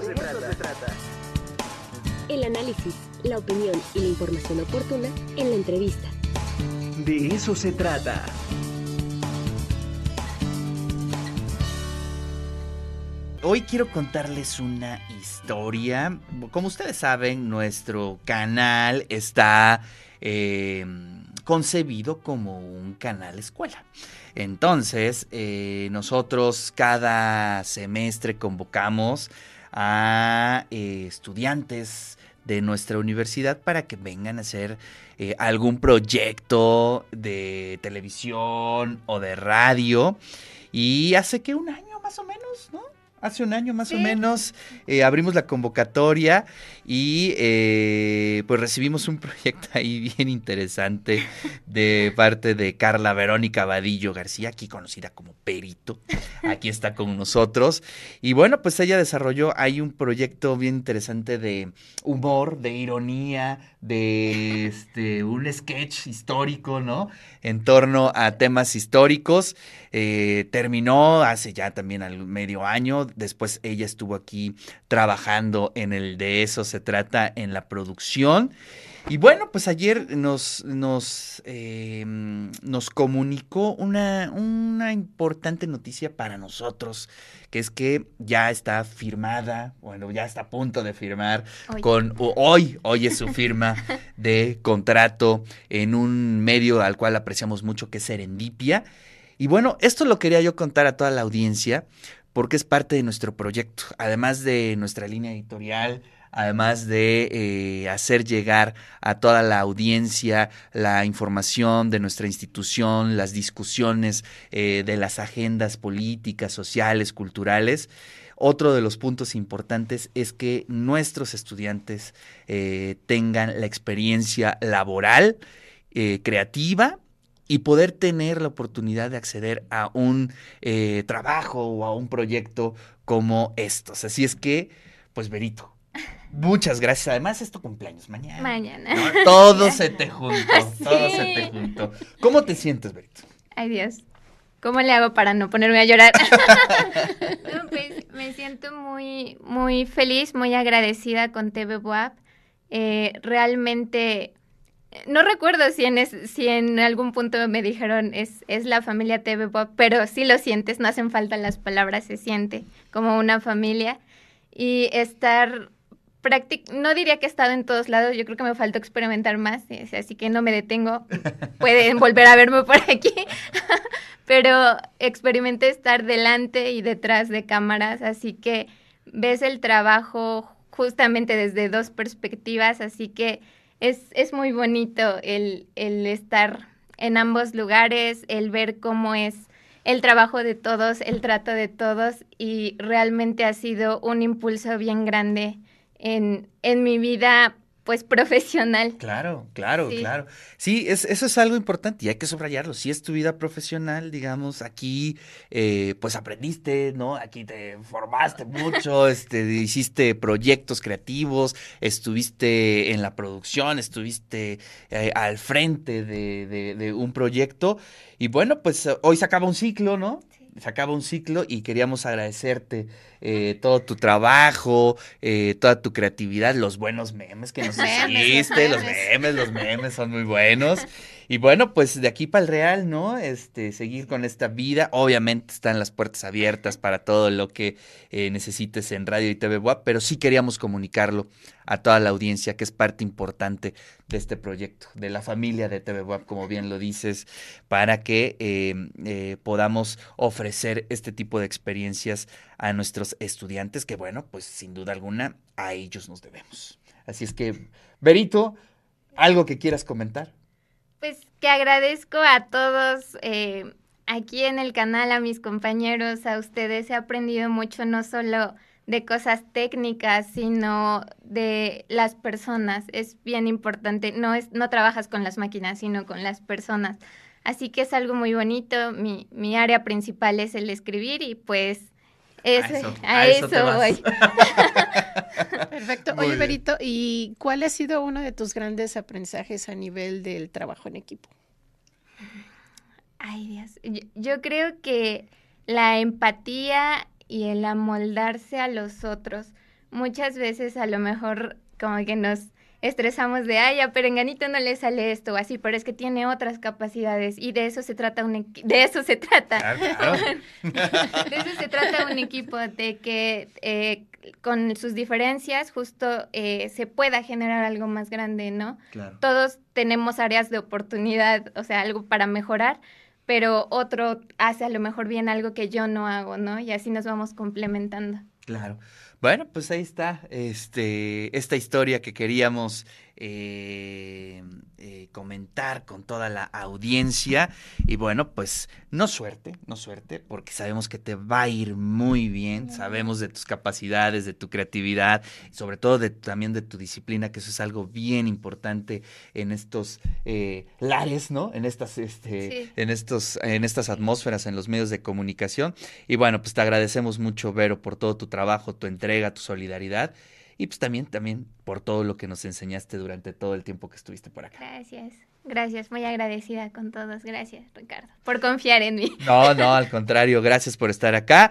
eso se trata. El análisis, la opinión y la información oportuna en la entrevista. De eso se trata. Hoy quiero contarles una historia. Como ustedes saben, nuestro canal está eh, concebido como un canal escuela. Entonces, eh, nosotros cada semestre convocamos a eh, estudiantes de nuestra universidad para que vengan a hacer algún proyecto de televisión o de radio. Y hace que un año más o menos, ¿no? Hace un año más o menos, eh, abrimos la convocatoria y eh, pues recibimos un proyecto ahí bien interesante de parte de Carla Verónica Vadillo García, aquí conocida como Perito. Aquí está con nosotros. Y bueno, pues ella desarrolló ahí un proyecto bien interesante de humor, de ironía, de este, un sketch histórico, ¿no? En torno a temas históricos. Eh, terminó hace ya también al medio año. Después ella estuvo aquí trabajando en el de eso se trata en la producción. Y bueno, pues ayer nos, nos, eh, nos comunicó una, una, importante noticia para nosotros, que es que ya está firmada, bueno, ya está a punto de firmar con hoy, hoy es su firma de contrato en un medio al cual apreciamos mucho, que es Serendipia. Y bueno, esto lo quería yo contar a toda la audiencia porque es parte de nuestro proyecto, además de nuestra línea editorial, además de eh, hacer llegar a toda la audiencia la información de nuestra institución, las discusiones eh, de las agendas políticas, sociales, culturales. Otro de los puntos importantes es que nuestros estudiantes eh, tengan la experiencia laboral, creativa, y poder tener la oportunidad de acceder a un trabajo o a un proyecto como estos. Así es que, pues Berito, Muchas gracias. Además, es tu cumpleaños mañana. Mañana. Todo se te juntó. Todo se te juntó. ¿Cómo te sientes, Berito? Ay, Dios. ¿Cómo le hago para no ponerme a llorar? pues me siento muy, muy feliz, muy agradecida con TV WAP. Eh, realmente, no recuerdo si en, si en algún punto me dijeron es, es la familia TV WAP, pero sí lo sientes, no hacen falta las palabras, se siente como una familia. Y estar no diría que he estado en todos lados, yo creo que me faltó experimentar más, así que no me detengo, pueden volver a verme por aquí, pero experimenté estar delante y detrás de cámaras, así que ves el trabajo justamente desde dos perspectivas, así que es, es muy bonito el, el estar en ambos lugares, el ver cómo es el trabajo de todos, el trato de todos y realmente ha sido un impulso bien grande en, en mi vida pues profesional. Claro, claro, claro. Sí, es, eso es algo importante y hay que subrayarlo. Si es tu vida profesional, digamos, aquí eh, pues aprendiste, ¿no? Aquí te formaste mucho, este, hiciste proyectos creativos, estuviste en la producción, estuviste eh, al frente de, de, de, un proyecto y bueno, pues hoy se acaba un ciclo, ¿no? Se acaba un ciclo y queríamos agradecerte eh, todo tu trabajo, eh, toda tu creatividad, los buenos memes que nos hiciste, los memes, los memes son muy buenos. Y bueno, pues de aquí para el Real, ¿no? Este, seguir con esta vida. Obviamente están las puertas abiertas para todo lo que eh, necesites en radio y TV pero sí queríamos comunicarlo a toda la audiencia, que es parte importante de este proyecto, de la familia de TV WAP, como bien lo dices, para que em, eh, podamos ofrecer este tipo de experiencias a nuestros estudiantes, que bueno, pues sin duda alguna a ellos nos debemos. Así es que, Berito, ¿algo que quieras comentar? Pues que agradezco a todos eh, aquí en el canal, a mis compañeros, a ustedes. He aprendido mucho, no solo de cosas técnicas, sino de las personas. Es bien importante. No, es, no trabajas con las máquinas, sino con las personas. Así que es algo muy bonito. Mi, mi área principal es el escribir y pues a eso, voy. Perfecto. Oye, Berito, ¿y cuál ha sido uno de tus grandes aprendizajes a nivel del trabajo en equipo? Ay, Dios. Yo, creo que la empatía y el amoldarse a los otros, muchas veces a lo mejor como que nos estresamos de, ay, a Perenganito no le sale esto o así, pero es que tiene otras capacidades y de eso se trata un de eso se trata. de eso se trata un equipo, de que eh, con sus diferencias justo eh, se pueda generar algo más grande, ¿no? Claro. Todos tenemos áreas de oportunidad, o sea, algo para mejorar, pero otro hace a lo mejor bien algo que yo no hago, ¿no? Y así nos vamos complementando. Claro. Bueno, pues ahí está este, esta historia que queríamos eh, eh, comentar con toda la audiencia. Y bueno, pues no suerte, no suerte, porque sabemos que te va a ir muy bien. Sabemos de tus capacidades, de tu creatividad, sobre todo de, también de tu disciplina, que eso es algo bien importante en estos eh, lares, ¿no? En estas, este, Sí. en estos, en estas atmósferas, en los medios de comunicación. Y bueno, pues te agradecemos mucho, Vero, por todo tu trabajo, tu entrega, tu solidaridad. Y pues también, también por todo lo que nos enseñaste durante todo el tiempo que estuviste por acá. Gracias, gracias, muy agradecida con todos. Gracias, Ricardo, por confiar en mí. No, no, al contrario, gracias por estar acá.